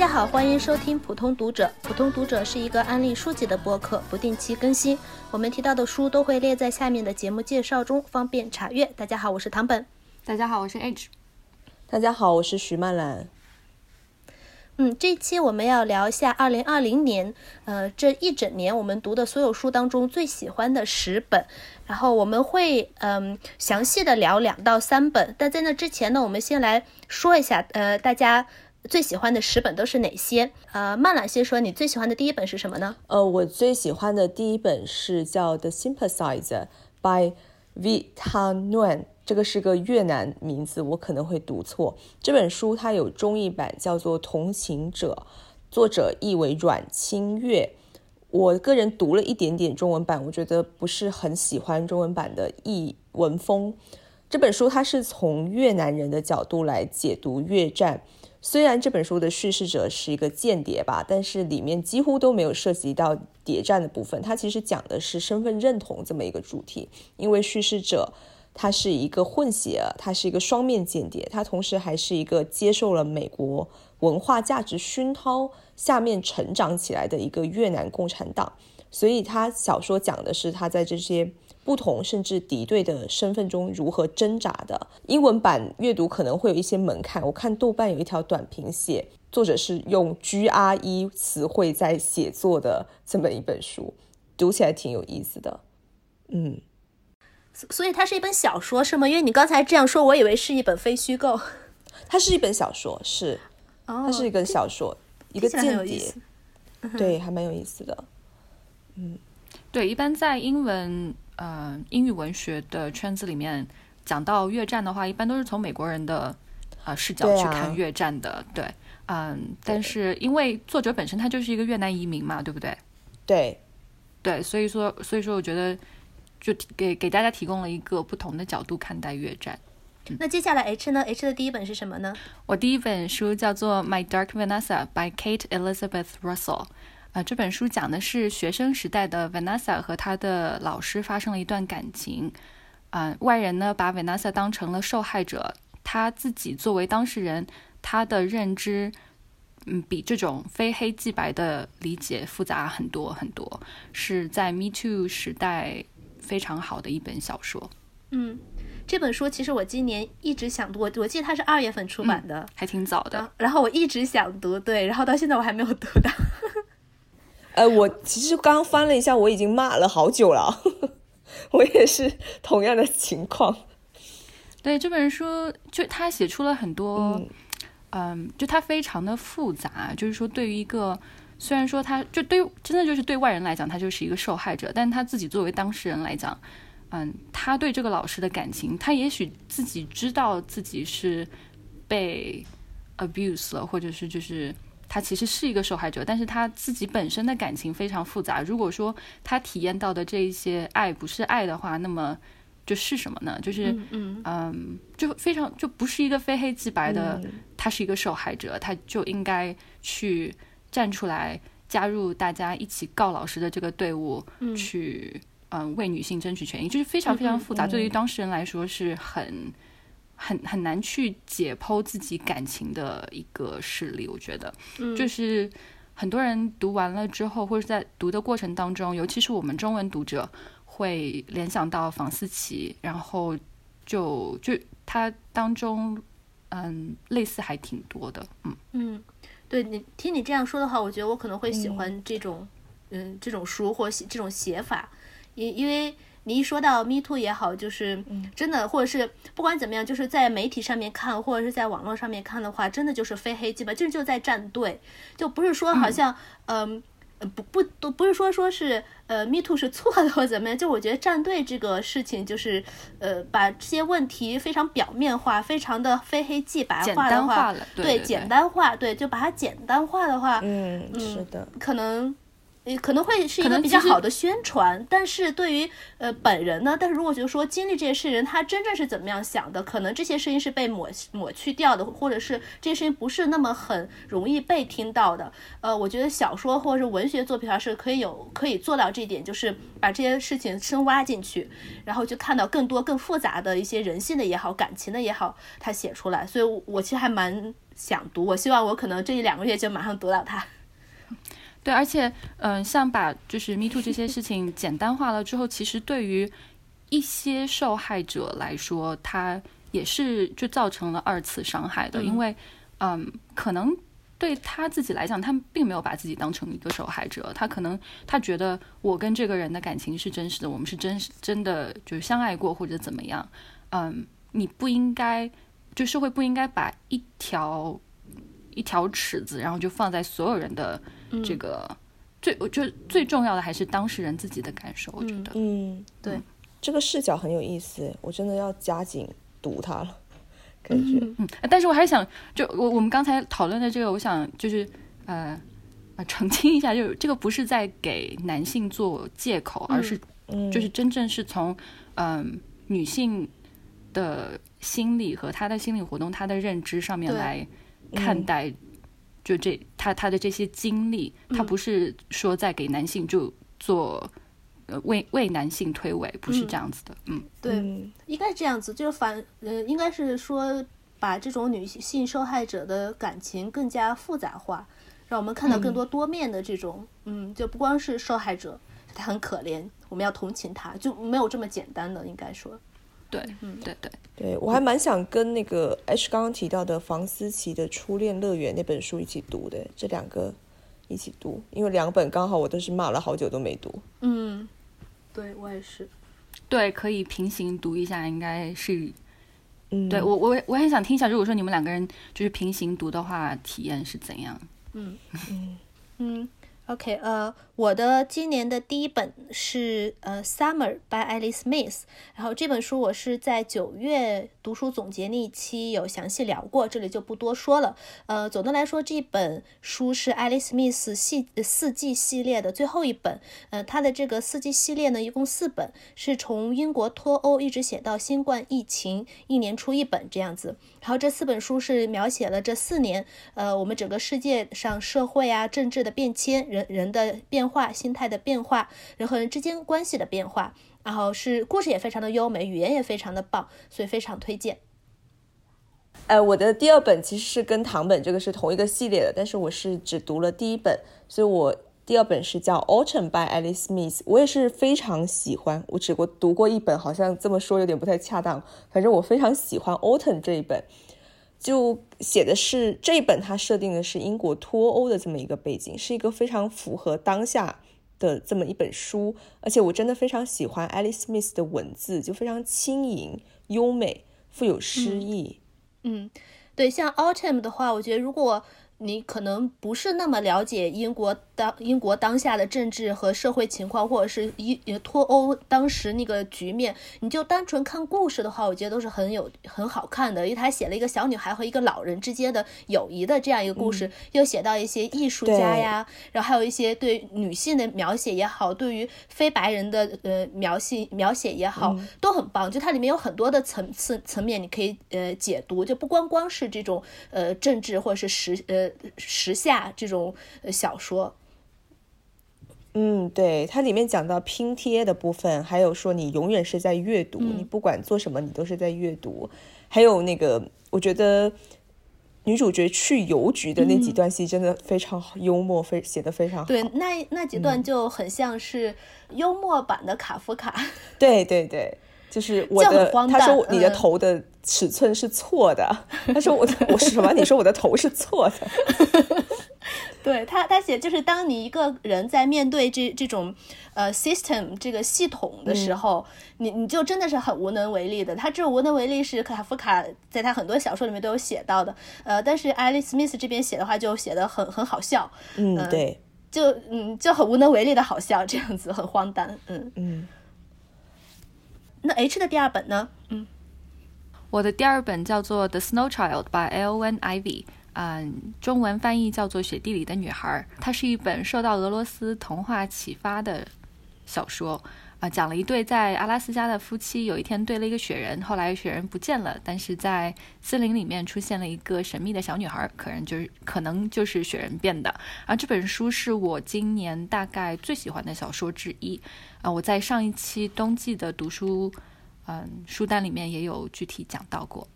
家好，欢迎收听普通读者。普通读者是一个安利书籍的播客，不定期更新。我们提到的书都会列在下面的节目介绍中，方便查阅。大家好，我是唐本。大家好，我是 H。大家好，我是徐曼兰。嗯，这一期我们要聊一下二零二零年，呃，这一整年我们读的所有书当中最喜欢的十本，然后我们会嗯详细的聊两到三本。但在那之前呢，我们先来说一下，呃，大家最喜欢的十本都是哪些？呃，曼兰先说，你最喜欢的第一本是什么呢？呃，我最喜欢的第一本是叫《The Sympathizer》by Vita Nguyen。这个是个越南名字，我可能会读错。这本书它有中译版，叫做《同行者》，作者译为阮清月。我个人读了一点点中文版，我觉得不是很喜欢中文版的译文风。这本书它是从越南人的角度来解读越战，虽然这本书的叙事者是一个间谍吧，但是里面几乎都没有涉及到谍战的部分。它其实讲的是身份认同这么一个主题，因为叙事者。他是一个混血，他是一个双面间谍，他同时还是一个接受了美国文化价值熏陶下面成长起来的一个越南共产党，所以他小说讲的是他在这些不同甚至敌对的身份中如何挣扎的。英文版阅读可能会有一些门槛，我看豆瓣有一条短评写，作者是用 GRE 词汇在写作的这么一本书，读起来挺有意思的，嗯。所以它是一本小说是吗？因为你刚才这样说，我以为是一本非虚构。它是一本小说，是，它是一个小说，一个间谍，对，还蛮有意思的。嗯，对，一般在英文呃英语文学的圈子里面，讲到越战的话，一般都是从美国人的啊视角去看越战的。对，嗯，但是因为作者本身他就是一个越南移民嘛，对不对？对，对，所以说，所以说，我觉得。就给给大家提供了一个不同的角度看待越战。那接下来 H 呢？H 的第一本是什么呢？我第一本书叫做《My Dark Vanessa》by Kate Elizabeth Russell。啊，这本书讲的是学生时代的 Vanessa 和她的老师发生了一段感情。啊，外人呢把 Vanessa 当成了受害者，他自己作为当事人，他的认知，嗯，比这种非黑即白的理解复杂很多很多。是在 Me Too 时代。非常好的一本小说，嗯，这本书其实我今年一直想读，我我记得它是二月份出版的，还挺早的。然后我一直想读，对，然后到现在我还没有读到。呃，我其实刚翻了一下，我已经骂了好久了，我也是同样的情况。对这本书，就他写出了很多，嗯，就他非常的复杂，就是说对于一个。虽然说他就对真的就是对外人来讲，他就是一个受害者，但他自己作为当事人来讲，嗯，他对这个老师的感情，他也许自己知道自己是被 abuse 了，或者是就是他其实是一个受害者，但是他自己本身的感情非常复杂。如果说他体验到的这一些爱不是爱的话，那么就是什么呢？就是嗯嗯，就非常就不是一个非黑即白的，他是一个受害者，他就应该去。站出来，加入大家一起告老师的这个队伍，去嗯为女性争取权益，就是非常非常复杂。对于当事人来说，是很很很难去解剖自己感情的一个事例。我觉得，就是很多人读完了之后，或者在读的过程当中，尤其是我们中文读者，会联想到房思琪，然后就就他当中，嗯，类似还挺多的，嗯嗯。对你听你这样说的话，我觉得我可能会喜欢这种，嗯，这种书或写这种写法，因因为你一说到 Me Too 也好，就是真的，或者是不管怎么样，就是在媒体上面看，或者是在网络上面看的话，真的就是非黑即白，就就在站队，就不是说好像，嗯。不不都不是说说是呃，Me Too 是错的或怎么样？就我觉得站队这个事情，就是呃，把这些问题非常表面化，非常的非黑即白化的话，对简单化，对，就把它简单化的话，嗯，是的，可能可能会是一个比较好的宣传，但是对于呃本人呢，但是如果就说经历这些事人，他真正是怎么样想的，可能这些声音是被抹抹去掉的，或者是这些声音不是那么很容易被听到的。呃，我觉得小说或者是文学作品还是可以有可以做到这一点，就是把这些事情深挖进去，然后就看到更多更复杂的一些人性的也好，感情的也好，他写出来。所以我其实还蛮想读，我希望我可能这一两个月就马上读到它。对，而且，嗯，像把就是 Me Too 这些事情简单化了之后，其实对于一些受害者来说，他也是就造成了二次伤害的，因为，嗯，可能对他自己来讲，他并没有把自己当成一个受害者，他可能他觉得我跟这个人的感情是真实的，我们是真实真的就是相爱过或者怎么样，嗯，你不应该，就社会不应该把一条一条尺子，然后就放在所有人的。这个最，我觉得最重要的还是当事人自己的感受。我觉得，嗯，对，这个视角很有意思，我真的要加紧读它了，感觉。嗯，但是我还是想，就我我们刚才讨论的这个，我想就是呃呃澄清一下，就是这个不是在给男性做借口，而是就是真正是从嗯女性的心理和她的心理活动、她的认知上面来看待。就这，他他的这些经历，他不是说在给男性就做，呃为为男性推诿，不是这样子的。嗯，对，应该这样子，就是反，呃，应该是说把这种女性受害者的感情更加复杂化，让我们看到更多多面的这种，嗯，就不光是受害者，她很可怜，我们要同情她，就没有这么简单的，应该说。对，嗯，对对对，我还蛮想跟那个 H 刚刚提到的房思琪的《初恋乐园》那本书一起读的，这两个一起读，因为两本刚好我都是骂了好久都没读。嗯，对我也是，对，可以平行读一下，应该是，嗯，对我我我很想听一下，如果说你们两个人就是平行读的话，体验是怎样？嗯嗯嗯。OK，呃，我的今年的第一本是呃《Summer》by Alice Smith，然后这本书我是在九月读书总结那一期有详细聊过，这里就不多说了。呃，总的来说，这本书是 Alice Smith 系四季系列的最后一本。呃，它的这个四季系列呢，一共四本，是从英国脱欧一直写到新冠疫情，一年出一本这样子。然后这四本书是描写了这四年，呃，我们整个世界上社会啊、政治的变迁，人人的变化、心态的变化、人和人之间关系的变化。然后是故事也非常的优美，语言也非常的棒，所以非常推荐。呃，我的第二本其实是跟唐本这个是同一个系列的，但是我是只读了第一本，所以我。第二本是叫《Autumn》by Alice Smith，我也是非常喜欢。我只过读过一本，好像这么说有点不太恰当。反正我非常喜欢《Autumn》这一本，就写的是这一本，它设定的是英国脱欧的这么一个背景，是一个非常符合当下的这么一本书。而且我真的非常喜欢 Alice Smith 的文字，就非常轻盈、优美、富有诗意。嗯，对，像《Autumn》的话，我觉得如果。你可能不是那么了解英国当英国当下的政治和社会情况，或者是一脱欧当时那个局面，你就单纯看故事的话，我觉得都是很有很好看的。因为他写了一个小女孩和一个老人之间的友谊的这样一个故事，又写到一些艺术家呀，然后还有一些对女性的描写也好，对于非白人的呃描写描写也好，都很棒。就它里面有很多的层次层面，你可以呃解读，就不光光是这种呃政治或者是时呃。时下这种小说，嗯，对，它里面讲到拼贴的部分，还有说你永远是在阅读，你不管做什么，你都是在阅读。还有那个，我觉得女主角去邮局的那几段戏真的非常好，幽默，非写的非常好。对，那那几段就很像是幽默版的卡夫卡。对对对。就是我的，他说你的头的尺寸是错的。他说我我是什么？你说我的头是错的。对他，他写就是当你一个人在面对这这种呃 system 这个系统的时候，你你就真的是很无能为力的。他这种无能为力是卡夫卡在他很多小说里面都有写到的。呃，但是艾丽丝·史密斯这边写的话就写的很很好笑。嗯，对，就嗯就很无能为力的好笑，这样子很荒诞。嗯嗯。那 H 的第二本呢？嗯，我的第二本叫做《The Snow Child》by L. N. Ivy。嗯，中文翻译叫做《雪地里的女孩》，它是一本受到俄罗斯童话启发的小说。啊，讲了一对在阿拉斯加的夫妻，有一天堆了一个雪人，后来雪人不见了，但是在森林里面出现了一个神秘的小女孩，可能就是可能就是雪人变的。啊，这本书是我今年大概最喜欢的小说之一。啊，我在上一期冬季的读书，嗯，书单里面也有具体讲到过。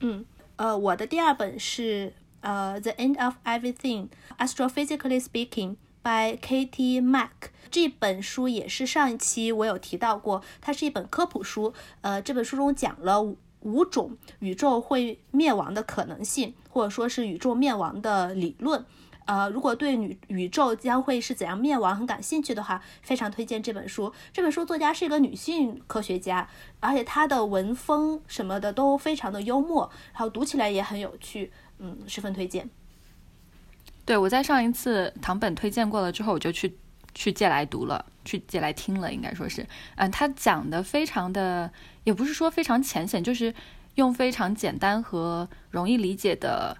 嗯，呃，我的第二本是呃《The End of Everything: Astrophysically Speaking》by Katie Mack。这本书也是上一期我有提到过，它是一本科普书。呃，这本书中讲了五种宇宙会灭亡的可能性，或者说是宇宙灭亡的理论。呃，如果对宇宇宙将会是怎样灭亡很感兴趣的话，非常推荐这本书。这本书作家是一个女性科学家，而且她的文风什么的都非常的幽默，然后读起来也很有趣，嗯，十分推荐。对我在上一次唐本推荐过了之后，我就去。去借来读了，去借来听了，应该说是，嗯，他讲的非常的，也不是说非常浅显，就是用非常简单和容易理解的，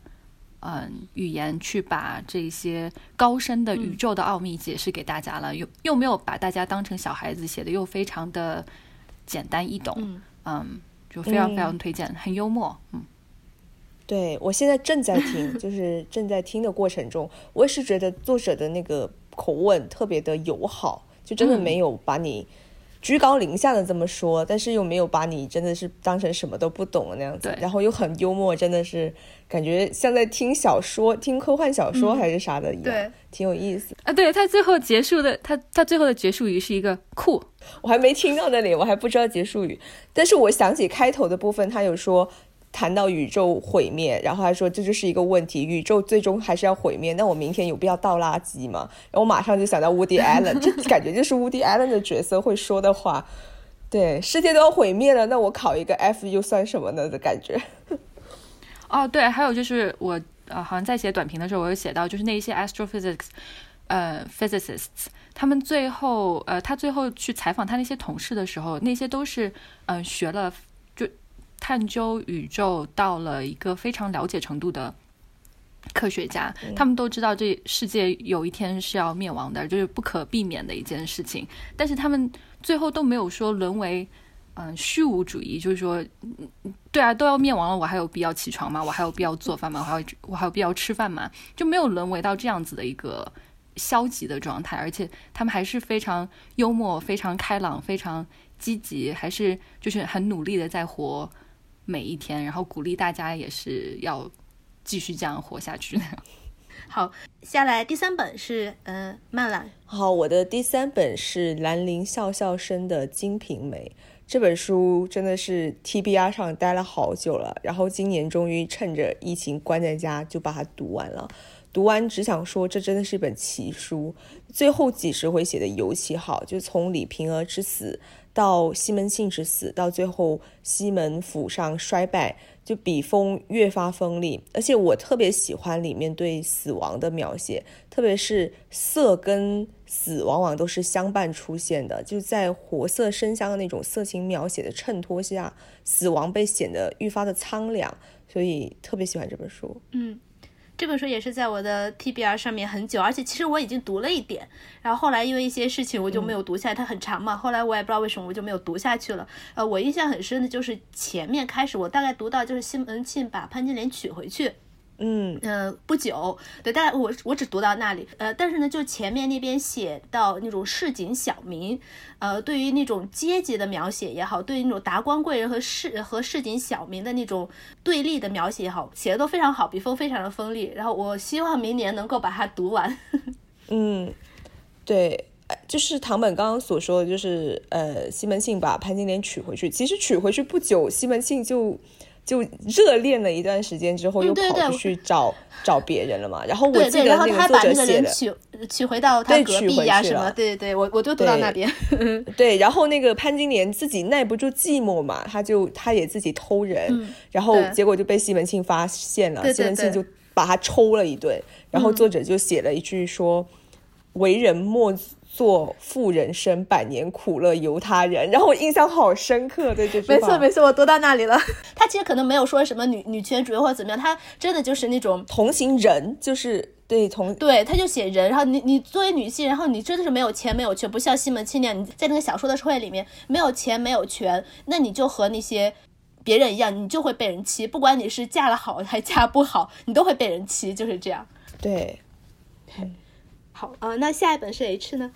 嗯，语言去把这些高深的宇宙的奥秘解释给大家了，又又没有把大家当成小孩子写的，又非常的简单易懂，嗯，就非常非常推荐，很幽默，嗯，对我现在正在听，就是正在听的过程中，我也是觉得作者的那个。口吻特别的友好，就真的没有把你居高临下的这么说，但是又没有把你真的是当成什么都不懂的那样子，然后又很幽默，真的是感觉像在听小说、听科幻小说还是啥的一样，挺有意思啊。对他最后结束的，他他最后的结束语是一个酷，我还没听到那里，我还不知道结束语，但是我想起开头的部分，他有说。谈到宇宙毁灭，然后还说这就是一个问题，宇宙最终还是要毁灭。那我明天有必要倒垃圾吗？然后我马上就想到 Woody Allen，这感觉就是 Woody Allen 的角色会说的话。对，世界都要毁灭了，那我考一个 F 又算什么呢的感觉？哦，对，还有就是我呃，好像在写短评的时候，我有写到，就是那一些 astrophysics 呃 physicists，他们最后呃，他最后去采访他那些同事的时候，那些都是嗯学了。探究宇宙到了一个非常了解程度的科学家，他们都知道这世界有一天是要灭亡的，就是不可避免的一件事情。但是他们最后都没有说沦为嗯虚无主义，就是说，对啊，都要灭亡了，我还有必要起床吗？我还有必要做饭吗？我还有我还有必要吃饭吗？就没有沦为到这样子的一个消极的状态，而且他们还是非常幽默、非常开朗、非常积极，还是就是很努力的在活。每一天，然后鼓励大家也是要继续这样活下去。好，下来第三本是嗯，曼兰。好，我的第三本是兰陵笑笑生的《金瓶梅》这本书，真的是 TBR 上待了好久了，然后今年终于趁着疫情关在家就把它读完了。读完只想说，这真的是一本奇书。最后几十回写的尤其好，就从李瓶儿之死。到西门庆之死，到最后西门府上衰败，就笔锋越发锋利。而且我特别喜欢里面对死亡的描写，特别是色跟死往往都是相伴出现的，就在活色生香的那种色情描写的衬托下，死亡被显得愈发的苍凉，所以特别喜欢这本书。嗯。这本书也是在我的 TBR 上面很久，而且其实我已经读了一点，然后后来因为一些事情我就没有读下来，它很长嘛，后来我也不知道为什么我就没有读下去了。呃，我印象很深的就是前面开始，我大概读到就是西门庆把潘金莲娶回去。嗯呃不久，对，大概我我只读到那里，呃，但是呢，就前面那边写到那种市井小民，呃，对于那种阶级的描写也好，对于那种达官贵人和市和市井小民的那种对立的描写也好，写的都非常好，笔锋非常的锋利。然后我希望明年能够把它读完。嗯，对，就是唐本刚刚所说的就是，呃，西门庆把潘金莲娶回去，其实娶回去不久，西门庆就。就热恋了一段时间之后，又跑出去找 找别人了嘛。然后我记得那个作者写的，娶娶回到他隔壁呀什么。对对对，我我就读到那边。对，然后那个潘金莲自己耐不住寂寞嘛，他就他也自己偷人，然后结果就被西门庆发现了，西门庆就把他抽了一顿。然后作者就写了一句说：“为人莫做富人生，百年苦乐由他人。然后我印象好深刻，对这句话。没错没错，我读到那里了。他其实可能没有说什么女女权主义或者怎么样，他真的就是那种同行人，就是对同对，他就写人。然后你你作为女性，然后你真的是没有钱没有权，不像西门庆那样，你在那个小说的社会里面没有钱没有权，那你就和那些别人一样，你就会被人欺。不管你是嫁了好还嫁不好，你都会被人欺，就是这样。对。好，呃，那下一本是 H 呢？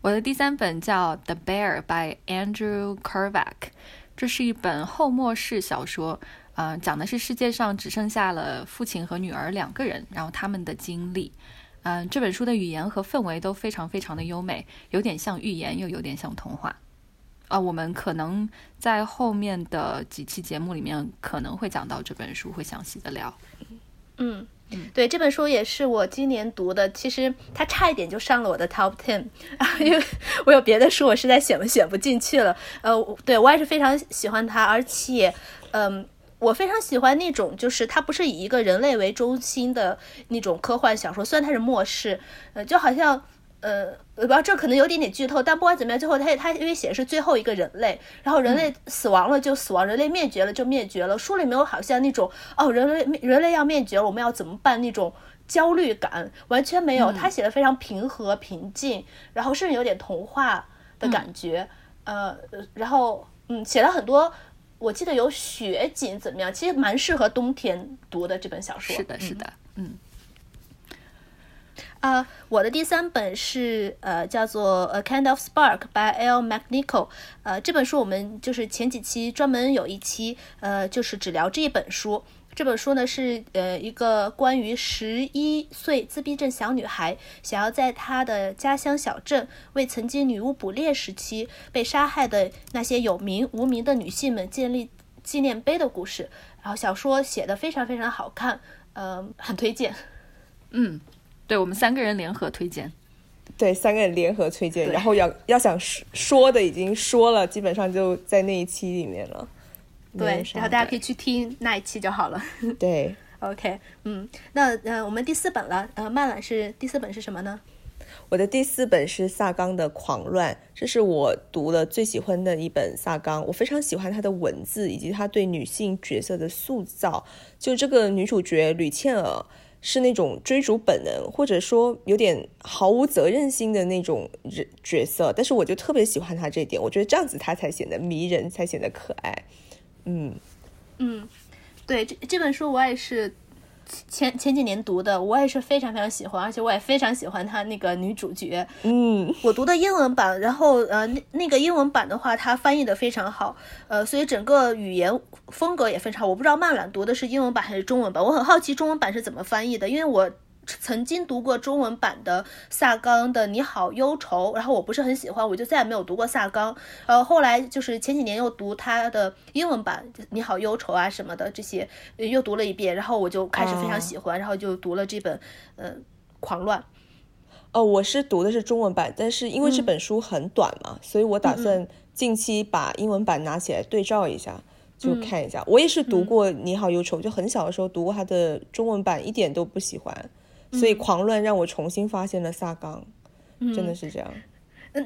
我的第三本叫《The Bear》by Andrew Kervac，这是一本后末世小说，呃，讲的是世界上只剩下了父亲和女儿两个人，然后他们的经历。嗯，这本书的语言和氛围都非常非常的优美，有点像寓言，又有点像童话。啊，我们可能在后面的几期节目里面可能会讲到这本书，会详细的聊。嗯。对这本书也是我今年读的，其实它差一点就上了我的 top ten，因为我有别的书，我实在选不选不进去了。呃，对我也是非常喜欢它，而且，嗯，我非常喜欢那种就是它不是以一个人类为中心的那种科幻小说，虽然它是末世，呃，就好像。呃，我不知道这可能有点点剧透，但不管怎么样，最后他他因为写的是最后一个人类，然后人类死亡了就死亡，人类灭绝了就灭绝了。书里没有好像那种哦，人类人类要灭绝了，我们要怎么办那种焦虑感，完全没有。他写的非常平和平静，然后甚至有点童话的感觉。呃，然后嗯，写了很多，我记得有雪景怎么样，其实蛮适合冬天读的这本小说。是的，是的，嗯。啊，我的第三本是呃，叫做《A Kind of Spark》by L. McNichol。呃，这本书我们就是前几期专门有一期，呃，就是只聊这一本书。这本书呢是呃一个关于十一岁自闭症小女孩想要在她的家乡小镇为曾经女巫捕猎时期被杀害的那些有名无名的女性们建立纪念碑的故事。然后小说写的非常非常好看，呃，很推荐。嗯。对我们三个人联合推荐，对三个人联合推荐，然后要要想说的已经说了，基本上就在那一期里面了。对，然后大家可以去听那一期就好了。对，OK，嗯，那呃，我们第四本了，呃，曼兰是第四本是什么呢？我的第四本是萨冈的《狂乱》，这是我读了最喜欢的一本萨冈。我非常喜欢他的文字以及他对女性角色的塑造。就这个女主角吕茜尔。是那种追逐本能，或者说有点毫无责任心的那种人角色，但是我就特别喜欢他这一点，我觉得这样子他才显得迷人，才显得可爱。嗯嗯，对，这这本书我也是。前前几年读的，我也是非常非常喜欢，而且我也非常喜欢他那个女主角。嗯，我读的英文版，然后呃，那那个英文版的话，它翻译的非常好，呃，所以整个语言风格也非常好。我不知道曼兰读的是英文版还是中文版，我很好奇中文版是怎么翻译的，因为我。曾经读过中文版的萨冈的《你好忧愁》，然后我不是很喜欢，我就再也没有读过萨冈。呃，后来就是前几年又读他的英文版《你好忧愁》啊什么的这些，又读了一遍，然后我就开始非常喜欢，然后就读了这本呃《狂乱》。哦，我是读的是中文版，但是因为这本书很短嘛，所以我打算近期把英文版拿起来对照一下，就看一下。我也是读过《你好忧愁》，就很小的时候读过他的中文版，一点都不喜欢。所以狂乱让我重新发现了萨冈，真的是这样。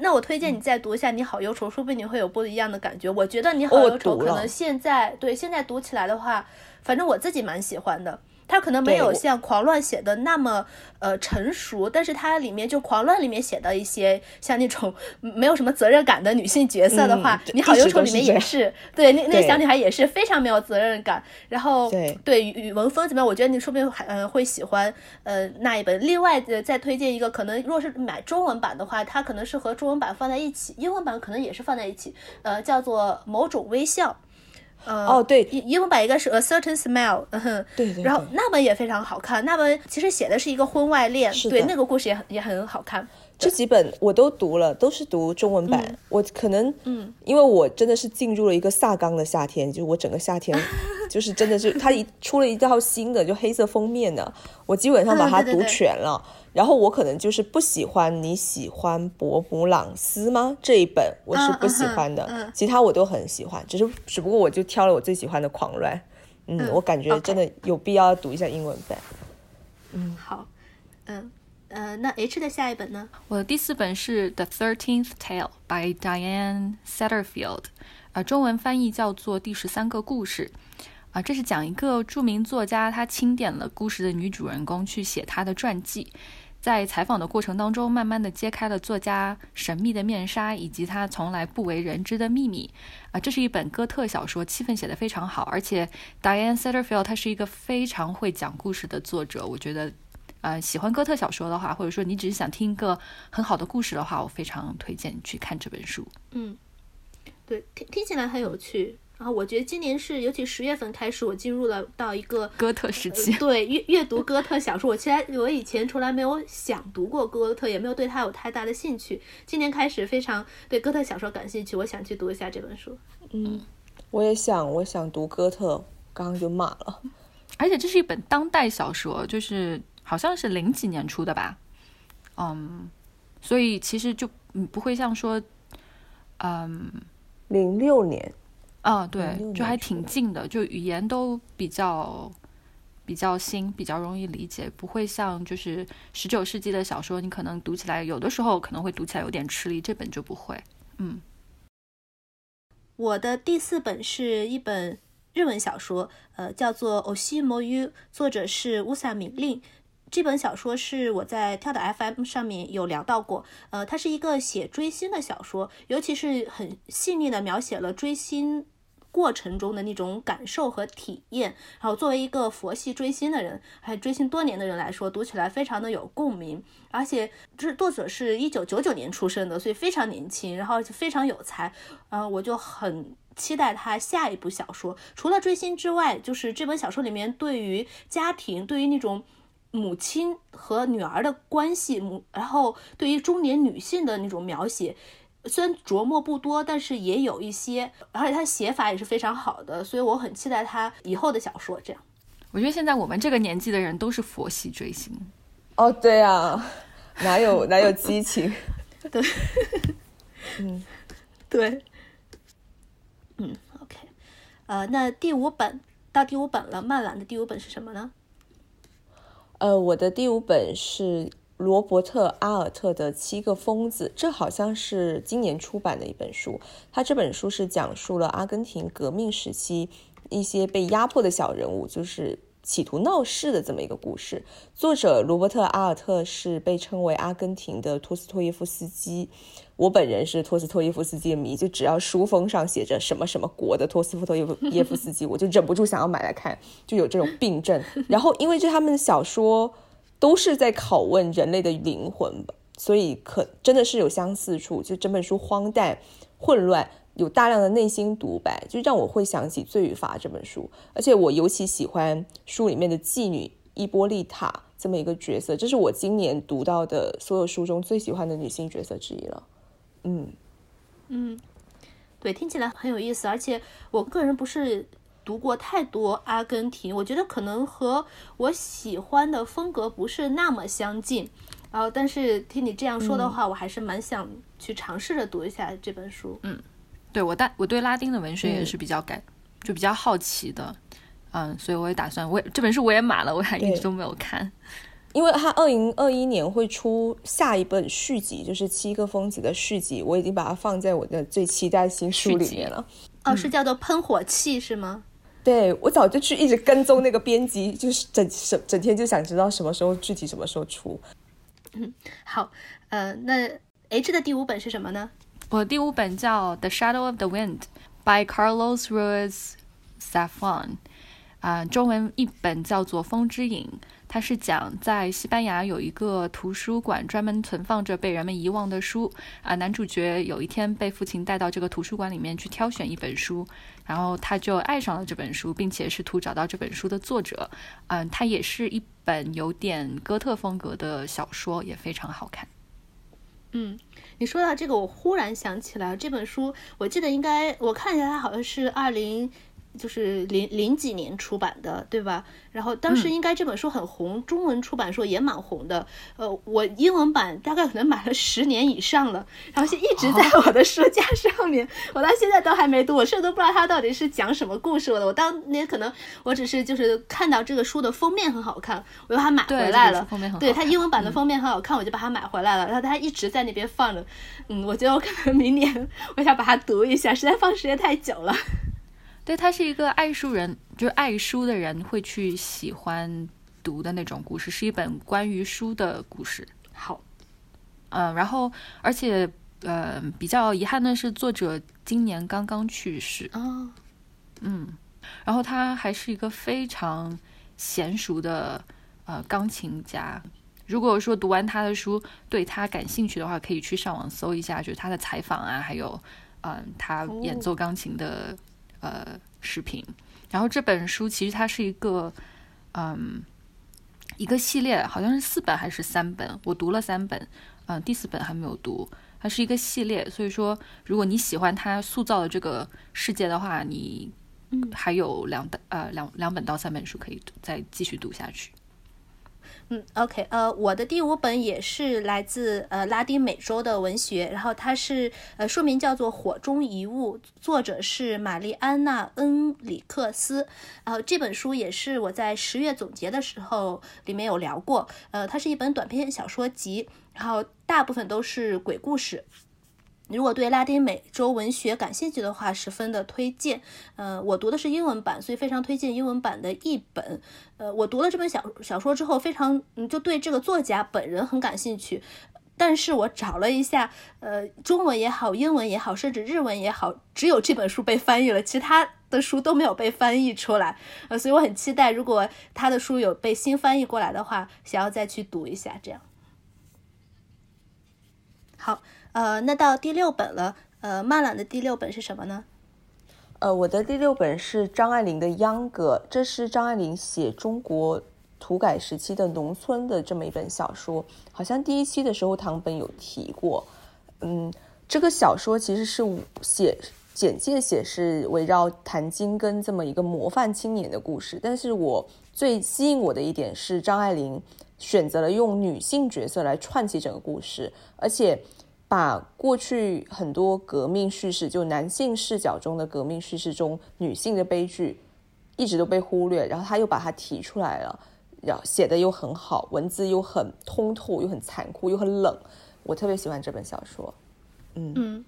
那我推荐你再读一下《你好忧愁》，说不定你会有不一样的感觉。我觉得《你好忧愁》可能现在对现在读起来的话，反正我自己蛮喜欢的。他可能没有像《狂乱》写的那么呃成熟，但是它里面就《狂乱》里面写的一些像那种没有什么责任感的女性角色的话，你好忧愁里面也是，对那那个小女孩也是非常没有责任感。然后对语文风怎么样？我觉得你说不定还呃会喜欢呃那一本。另外呃再推荐一个，可能若是买中文版的话，它可能是和中文版放在一起，英文版可能也是放在一起，呃叫做某种微笑。哦，对，英英文版应该是 A Certain Smile，嗯哼，对对，然后那本也非常好看，那本其实写的是一个婚外恋，对，那个故事也很也很好看。这几本我都读了，都是读中文版。我可能，嗯，因为我真的是进入了一个萨冈的夏天，就是我整个夏天，就是真的是他一出了一套新的，就黑色封面的，我基本上把它读全了。然后我可能就是不喜欢你喜欢伯姆朗斯吗？这一本我是不喜欢的，其他我都很喜欢，只是只不过我就挑了我最喜欢的狂乱。嗯，我感觉真的有必要读一下英文版。嗯，好，嗯。呃，那 H 的下一本呢？我的第四本是《The Thirteenth Tale》by Diane Satterfield，啊，中文翻译叫做《第十三个故事》。啊，这是讲一个著名作家，他钦点了故事的女主人公去写她的传记，在采访的过程当中，慢慢的揭开了作家神秘的面纱以及他从来不为人知的秘密。啊，这是一本哥特小说，气氛写得非常好，而且 Diane Satterfield 他是一个非常会讲故事的作者。我觉得，呃，喜欢哥特小说的话，或者说你只是想听一个很好的故事的话，我非常推荐你去看这本书。嗯，对，听听起来很有趣。然后我觉得今年是，尤其十月份开始，我进入了到一个哥特时期。对，阅阅读哥特小说，我其实我以前从来没有想读过哥特，也没有对他有太大的兴趣。今年开始非常对哥特小说感兴趣，我想去读一下这本书。嗯，我也想，我想读哥特，刚刚就骂了。而且这是一本当代小说，就是好像是零几年出的吧？嗯，所以其实就嗯不会像说，嗯，零六年。啊，对，就还挺近的，就语言都比较比较新，比较容易理解，不会像就是十九世纪的小说，你可能读起来有的时候可能会读起来有点吃力，这本就不会。嗯，我的第四本是一本日文小说，呃，叫做《o s h i m o u 作者是乌萨敏令。这本小说是我在跳岛 FM 上面有聊到过，呃，它是一个写追星的小说，尤其是很细腻的描写了追星。过程中的那种感受和体验，然后作为一个佛系追星的人，还追星多年的人来说，读起来非常的有共鸣。而且，这作者是一九九九年出生的，所以非常年轻，然后非常有才。呃，我就很期待他下一部小说。除了追星之外，就是这本小说里面对于家庭，对于那种母亲和女儿的关系，母，然后对于中年女性的那种描写。虽然琢磨不多，但是也有一些，而且他写法也是非常好的，所以我很期待他以后的小说。这样，我觉得现在我们这个年纪的人都是佛系追星。哦，对啊，哪有哪有激情？对，嗯，对，嗯，OK，呃，那第五本到第五本了，漫兰的第五本是什么呢？呃，我的第五本是。罗伯特·阿尔特的《七个疯子》，这好像是今年出版的一本书。他这本书是讲述了阿根廷革命时期一些被压迫的小人物，就是企图闹事的这么一个故事。作者罗伯特·阿尔特是被称为阿根廷的托斯托耶夫斯基。我本人是托斯托耶夫斯基的迷，就只要书封上写着什么什么国的托斯托耶夫 耶夫斯基，我就忍不住想要买来看，就有这种病症。然后因为就他们的小说。都是在拷问人类的灵魂吧，所以可真的是有相似处。就整本书荒诞、混乱，有大量的内心独白，就让我会想起《罪与罚》这本书。而且我尤其喜欢书里面的妓女伊波利塔这么一个角色，这是我今年读到的所有书中最喜欢的女性角色之一了。嗯嗯，对，听起来很有意思。而且我个人不是。读过太多阿根廷，我觉得可能和我喜欢的风格不是那么相近，然后但是听你这样说的话，我还是蛮想去尝试着读一下这本书。嗯，对我大我对拉丁的文学也是比较感就比较好奇的，嗯，所以我也打算我也这本书我也买了，我还一直都没有看，因为他二零二一年会出下一本续集，就是《七个疯子》的续集，我已经把它放在我的最期待新书里面了。哦，是叫做喷火器是吗？对我早就去一直跟踪那个编辑，就是整整整天就想知道什么时候具体什么时候出。嗯，好，呃，那 H 的第五本是什么呢？我第五本叫《The Shadow of the Wind》by Carlos Ruiz Zafón，啊，中文译本叫做《风之影》。它是讲在西班牙有一个图书馆，专门存放着被人们遗忘的书。啊，男主角有一天被父亲带到这个图书馆里面去挑选一本书，然后他就爱上了这本书，并且试图找到这本书的作者。嗯，它也是一本有点哥特风格的小说，也非常好看。嗯，你说到这个，我忽然想起来这本书，我记得应该我看一下，它好像是二零。就是零零几年出版的，对吧？然后当时应该这本书很红，中文出版时候也蛮红的。呃，我英文版大概可能买了十年以上了，然后就一直在我的书架上面，我到现在都还没读，我甚至都不知道它到底是讲什么故事的。我当年可能我只是就是看到这个书的封面很好看，我就把它买回来了。对它英文版的封面很好看，我就把它买回来了。然后它一直在那边放着，嗯，我觉得我可能明年 我想把它读一下，实在放时间太久了。对，他是一个爱书人，就是爱书的人会去喜欢读的那种故事，是一本关于书的故事。好，嗯，然后而且呃，比较遗憾的是，作者今年刚刚去世。哦，嗯，然后他还是一个非常娴熟的呃钢琴家。如果说读完他的书对他感兴趣的话，可以去上网搜一下，就是他的采访啊，还有嗯他演奏钢琴的。呃，视频。然后这本书其实它是一个，嗯，一个系列，好像是四本还是三本？我读了三本，嗯，第四本还没有读。它是一个系列，所以说，如果你喜欢它塑造的这个世界的话，你还有两呃两两本到三本书可以再继续读下去。嗯，OK，呃，我的第五本也是来自呃拉丁美洲的文学，然后它是呃书名叫做《火中遗物》，作者是玛丽安娜·恩里克斯，然后这本书也是我在十月总结的时候里面有聊过，呃，它是一本短篇小说集，然后大部分都是鬼故事。如果对拉丁美洲文学感兴趣的话，十分的推荐。呃，我读的是英文版，所以非常推荐英文版的译本。呃，我读了这本小小说之后，非常，就对这个作家本人很感兴趣。但是我找了一下，呃，中文也好，英文也好，甚至日文也好，只有这本书被翻译了，其他的书都没有被翻译出来。呃，所以我很期待，如果他的书有被新翻译过来的话，想要再去读一下。这样，好。呃，那到第六本了。呃，曼朗的第六本是什么呢？呃，我的第六本是张爱玲的《秧歌》，这是张爱玲写中国土改时期的农村的这么一本小说。好像第一期的时候，唐本有提过。嗯，这个小说其实是写简介写是围绕谭金根这么一个模范青年的故事。但是我最吸引我的一点是张爱玲选择了用女性角色来串起整个故事，而且。把过去很多革命叙事，就男性视角中的革命叙事中女性的悲剧，一直都被忽略，然后他又把它提出来了，然后写的又很好，文字又很通透，又很残酷，又很冷，我特别喜欢这本小说。嗯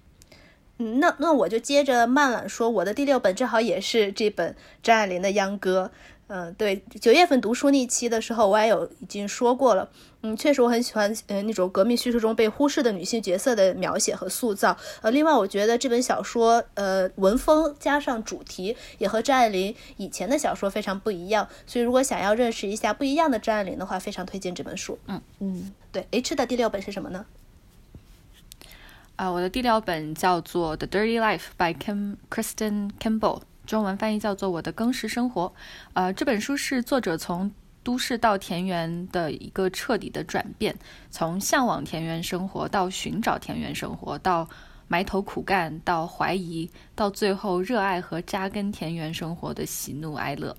嗯，那那我就接着慢了说，我的第六本正好也是这本张爱玲的《秧歌》。嗯，对，九月份读书那期的时候，我也有已经说过了。嗯，确实我很喜欢，呃，那种革命叙事中被忽视的女性角色的描写和塑造。呃，另外我觉得这本小说，呃，文风加上主题也和张爱玲以前的小说非常不一样。所以如果想要认识一下不一样的张爱玲的话，非常推荐这本书。嗯嗯，对，H 的第六本是什么呢？啊，我的第六本叫做《The Dirty Life》by Kim Kristen Campbell。中文翻译叫做《我的更食生活》，呃，这本书是作者从都市到田园的一个彻底的转变，从向往田园生活到寻找田园生活，到埋头苦干，到怀疑，到最后热爱和扎根田园生活的喜怒哀乐。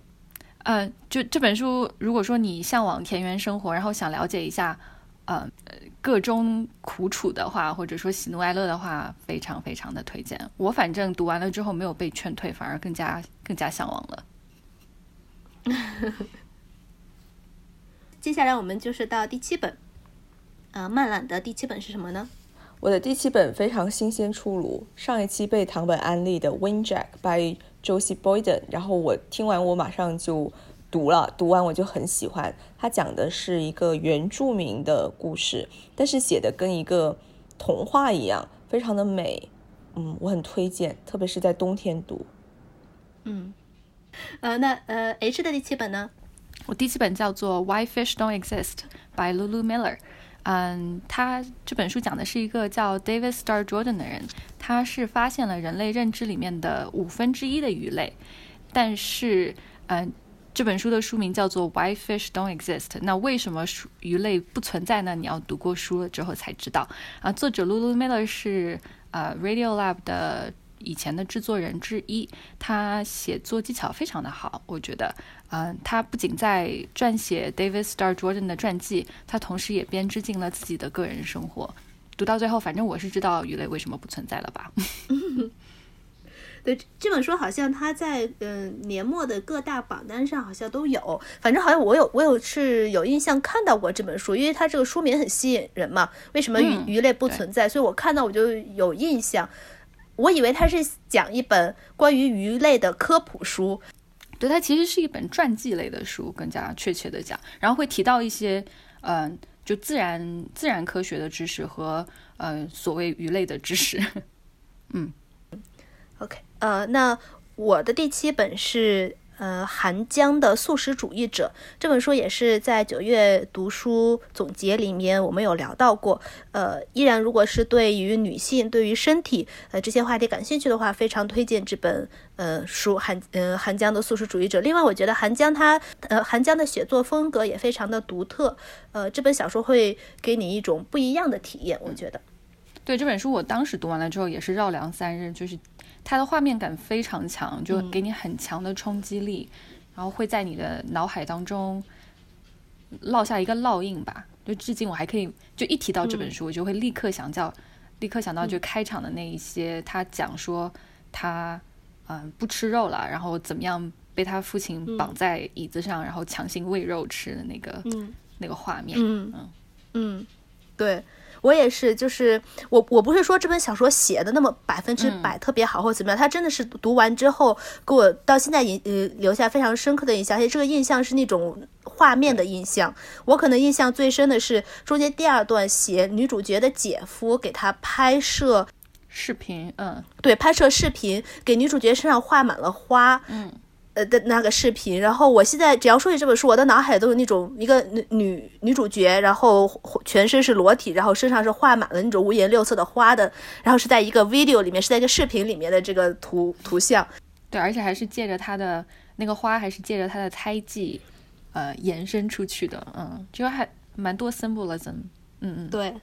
呃，就这本书，如果说你向往田园生活，然后想了解一下。呃，各中苦楚的话，或者说喜怒哀乐的话，非常非常的推荐。我反正读完了之后没有被劝退，反而更加更加向往了。接下来我们就是到第七本，呃，曼懒的第七本是什么呢？我的第七本非常新鲜出炉，上一期被唐本安利的《Wind Jack》by Josie Boyden，然后我听完我马上就。读了，读完我就很喜欢。它讲的是一个原住民的故事，但是写的跟一个童话一样，非常的美。嗯，我很推荐，特别是在冬天读。嗯，呃，那呃，H 的第七本呢？我第七本叫做《Why Fish Don't Exist》by Lulu Miller。嗯，他这本书讲的是一个叫 David Star Jordan 的人，他是发现了人类认知里面的五分之一的鱼类，但是，嗯。这本书的书名叫做《Why Fish Don't Exist》。那为什么鱼类不存在呢？你要读过书了之后才知道。啊，作者 Lulu Miller 是呃 Radio Lab 的以前的制作人之一，他写作技巧非常的好，我觉得，嗯，他不仅在撰写 David Star Jordan 的传记，他同时也编织进了自己的个人生活。读到最后，反正我是知道鱼类为什么不存在了吧。对这本书，好像它在嗯年末的各大榜单上好像都有，反正好像我有我有是有印象看到过这本书，因为它这个书名很吸引人嘛。为什么鱼鱼类不存在？所以我看到我就有印象。我以为它是讲一本关于鱼类的科普书，对，它其实是一本传记类的书，更加确切的讲，然后会提到一些嗯就自然自然科学的知识和呃所谓鱼类的知识，嗯。OK，呃，那我的第七本是呃韩江的《素食主义者》这本书，也是在九月读书总结里面我们有聊到过。呃，依然如果是对于女性、对于身体呃这些话题感兴趣的话，非常推荐这本呃书韩呃韩江的《素食主义者》。另外，我觉得韩江他呃韩江的写作风格也非常的独特，呃，这本小说会给你一种不一样的体验。我觉得，对这本书，我当时读完了之后也是绕梁三日，就是。它的画面感非常强，就给你很强的冲击力，然后会在你的脑海当中烙下一个烙印吧。就至今我还可以，就一提到这本书，我就会立刻想到，立刻想到就开场的那一些，他讲说他嗯不吃肉了，然后怎么样被他父亲绑在椅子上，然后强行喂肉吃的那个那个画面。嗯。嗯，对。我也是，就是我我不是说这本小说写的那么百分之百特别好或怎么样，他真的是读完之后给我到现在印呃留下非常深刻的印象，而且这个印象是那种画面的印象。我可能印象最深的是中间第二段写女主角的姐夫给她拍摄视频，嗯，对，拍摄视频给女主角身上画满了花，嗯。呃的那个视频，然后我现在只要说起这本书，我的脑海都有那种一个女女女主角，然后全身是裸体，然后身上是画满了那种五颜六色的花的，然后是在一个 video 里面，是在一个视频里面的这个图图像。对，而且还是借着她的那个花，还是借着她的胎记，呃，延伸出去的。嗯，就还蛮多 symbolism。嗯嗯，对。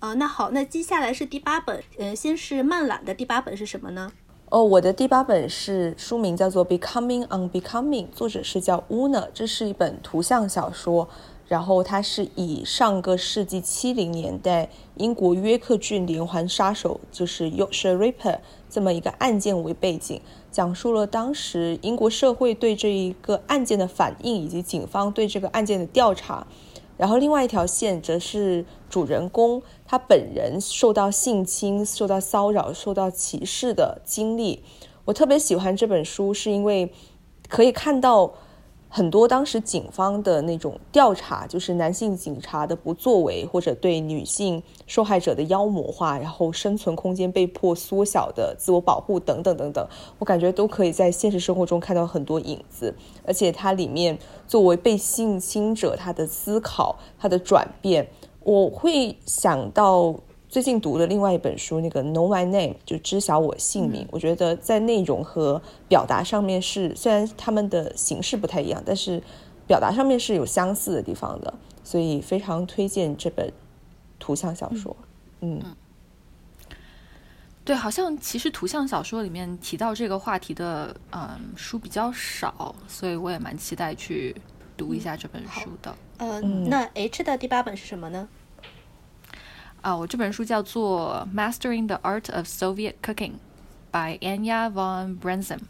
呃，那好，那接下来是第八本，呃，先是漫懒的第八本是什么呢？哦，我的第八本是书名叫做《Becoming Unbecoming》，作者是叫 Una，，这是一本图像小说。然后它是以上个世纪七零年代英国约克郡连环杀手，就是 Yorkshire Ripper 这么一个案件为背景，讲述了当时英国社会对这一个案件的反应，以及警方对这个案件的调查。然后另外一条线则是主人公他本人受到性侵、受到骚扰、受到歧视的经历。我特别喜欢这本书，是因为可以看到。很多当时警方的那种调查，就是男性警察的不作为，或者对女性受害者的妖魔化，然后生存空间被迫缩小的自我保护等等等等，我感觉都可以在现实生活中看到很多影子。而且它里面作为被性侵者，他的思考、他的转变，我会想到。最近读的另外一本书，那个《Know My Name》就知晓我姓名。我觉得在内容和表达上面是，虽然他们的形式不太一样，但是表达上面是有相似的地方的，所以非常推荐这本图像小说。嗯，对，好像其实图像小说里面提到这个话题的，嗯，书比较少，所以我也蛮期待去读一下这本书的。嗯，那 H 的第八本是什么呢？啊，我这本书叫做《Mastering the Art of Soviet Cooking》by Anya von Brenzem。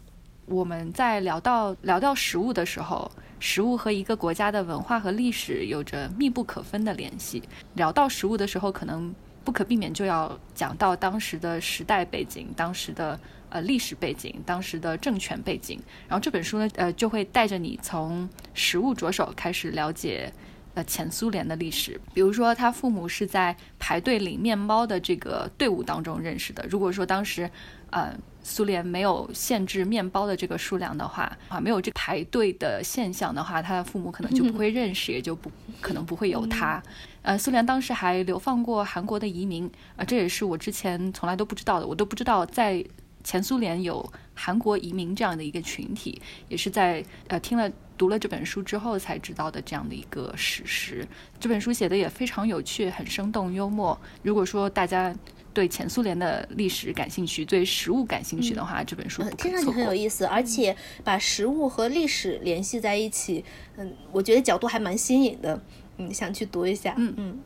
我们在聊到聊到食物的时候，食物和一个国家的文化和历史有着密不可分的联系。聊到食物的时候，可能不可避免就要讲到当时的时代背景、当时的呃历史背景、当时的政权背景。然后这本书呢，呃，就会带着你从食物着手开始了解。呃，前苏联的历史，比如说他父母是在排队领面包的这个队伍当中认识的。如果说当时，呃，苏联没有限制面包的这个数量的话，啊，没有这排队的现象的话，他的父母可能就不会认识，也就不可能不会有他。呃，苏联当时还流放过韩国的移民，啊，这也是我之前从来都不知道的，我都不知道在前苏联有韩国移民这样的一个群体，也是在呃听了。读了这本书之后才知道的这样的一个史实。这本书写的也非常有趣，很生动幽默。如果说大家对前苏联的历史感兴趣，对食物感兴趣的话，这本书听上去很有意思，而且把食物和历史联系在一起，嗯，我觉得角度还蛮新颖的，嗯，想去读一下。嗯。嗯。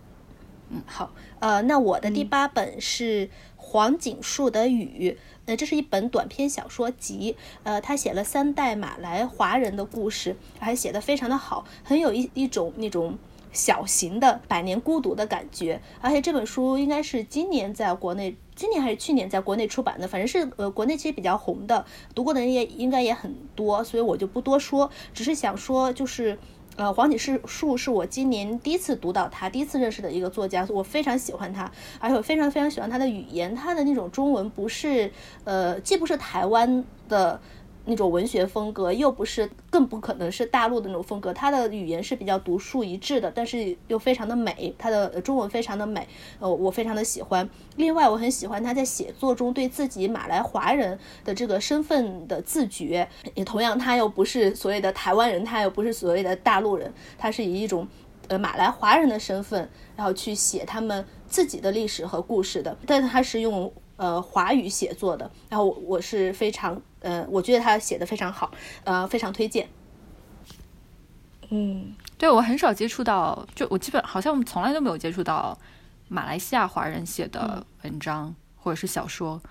嗯，好，呃，那我的第八本是黄锦树的雨。呃，这是一本短篇小说集，呃，他写了三代马来华人的故事，还写的非常的好，很有一一种那种小型的百年孤独的感觉。而且这本书应该是今年在国内，今年还是去年在国内出版的，反正是呃国内其实比较红的，读过的人也应该也很多，所以我就不多说，只是想说就是。呃，黄锦树是我今年第一次读到他，第一次认识的一个作家，我非常喜欢他，而且我非常非常喜欢他的语言，他的那种中文不是，呃，既不是台湾的。那种文学风格又不是，更不可能是大陆的那种风格。他的语言是比较独树一帜的，但是又非常的美。他的中文非常的美，呃，我非常的喜欢。另外，我很喜欢他在写作中对自己马来华人的这个身份的自觉。也同样，他又不是所谓的台湾人，他又不是所谓的大陆人，他是以一种呃马来华人的身份，然后去写他们自己的历史和故事的。但他是用。呃，华语写作的，然后我我是非常，呃，我觉得他写的非常好，呃，非常推荐。嗯，对我很少接触到，就我基本好像从来都没有接触到马来西亚华人写的文章或者是小说，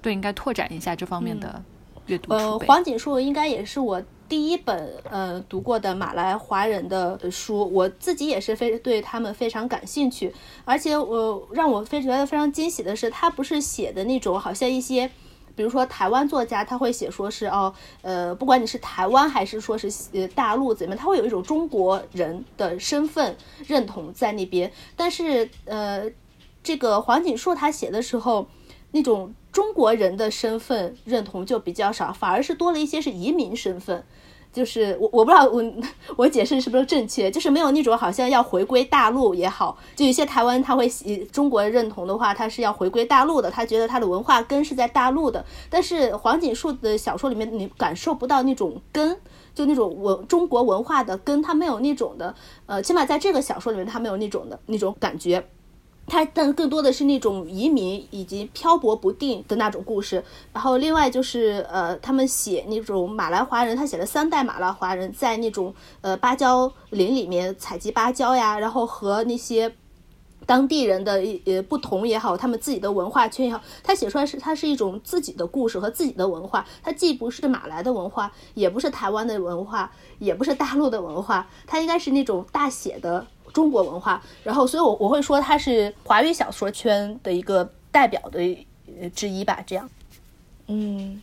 对，应该拓展一下这方面的阅读呃，黄锦树应该也是我。第一本呃读过的马来华人的书，我自己也是非对他们非常感兴趣，而且我让我非觉得非常惊喜的是，他不是写的那种好像一些，比如说台湾作家他会写说是哦呃不管你是台湾还是说是呃大陆怎么样，他会有一种中国人的身份认同在那边，但是呃这个黄锦树他写的时候那种中国人的身份认同就比较少，反而是多了一些是移民身份。就是我我不知道我我解释是不是正确，就是没有那种好像要回归大陆也好，就有些台湾他会中国认同的话，他是要回归大陆的，他觉得他的文化根是在大陆的。但是黄锦树的小说里面，你感受不到那种根，就那种文中国文化的根，他没有那种的，呃，起码在这个小说里面，他没有那种的那种感觉。他但更多的是那种移民以及漂泊不定的那种故事，然后另外就是呃，他们写那种马来华人，他写了三代马来华人在那种呃芭蕉林里面采集芭蕉呀，然后和那些当地人的呃不同也好，他们自己的文化圈也好，他写出来是它是一种自己的故事和自己的文化，它既不是马来的文化，也不是台湾的文化，也不是大陆的文化，它应该是那种大写的。中国文化，然后，所以，我我会说他是华语小说圈的一个代表的之一吧。这样，嗯，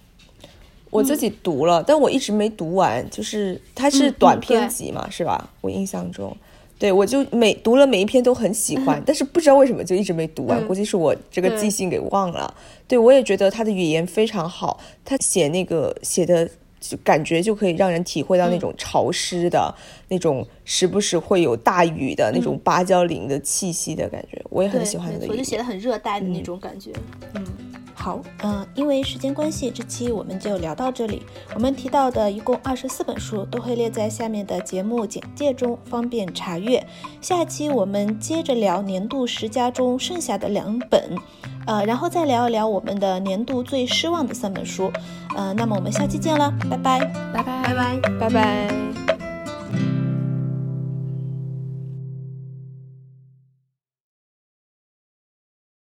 我自己读了，但我一直没读完。就是它是短篇集嘛，是吧？我印象中，对我就每读了每一篇都很喜欢，但是不知道为什么就一直没读完，估计是我这个记性给忘了。对我也觉得他的语言非常好，他写那个写的。就感觉就可以让人体会到那种潮湿的那种，时不时会有大雨的那种芭蕉林的气息的感觉，我也很喜欢的。我就写的很热带的那种感觉。嗯，好，嗯，因为时间关系，这期我们就聊到这里。我们提到的一共二十四本书都会列在下面的节目简介中，方便查阅。下期我们接着聊年度十佳中剩下的两本。呃，然后再聊一聊我们的年度最失望的三本书，呃，那么我们下期见了，拜拜，拜拜，拜拜，拜拜。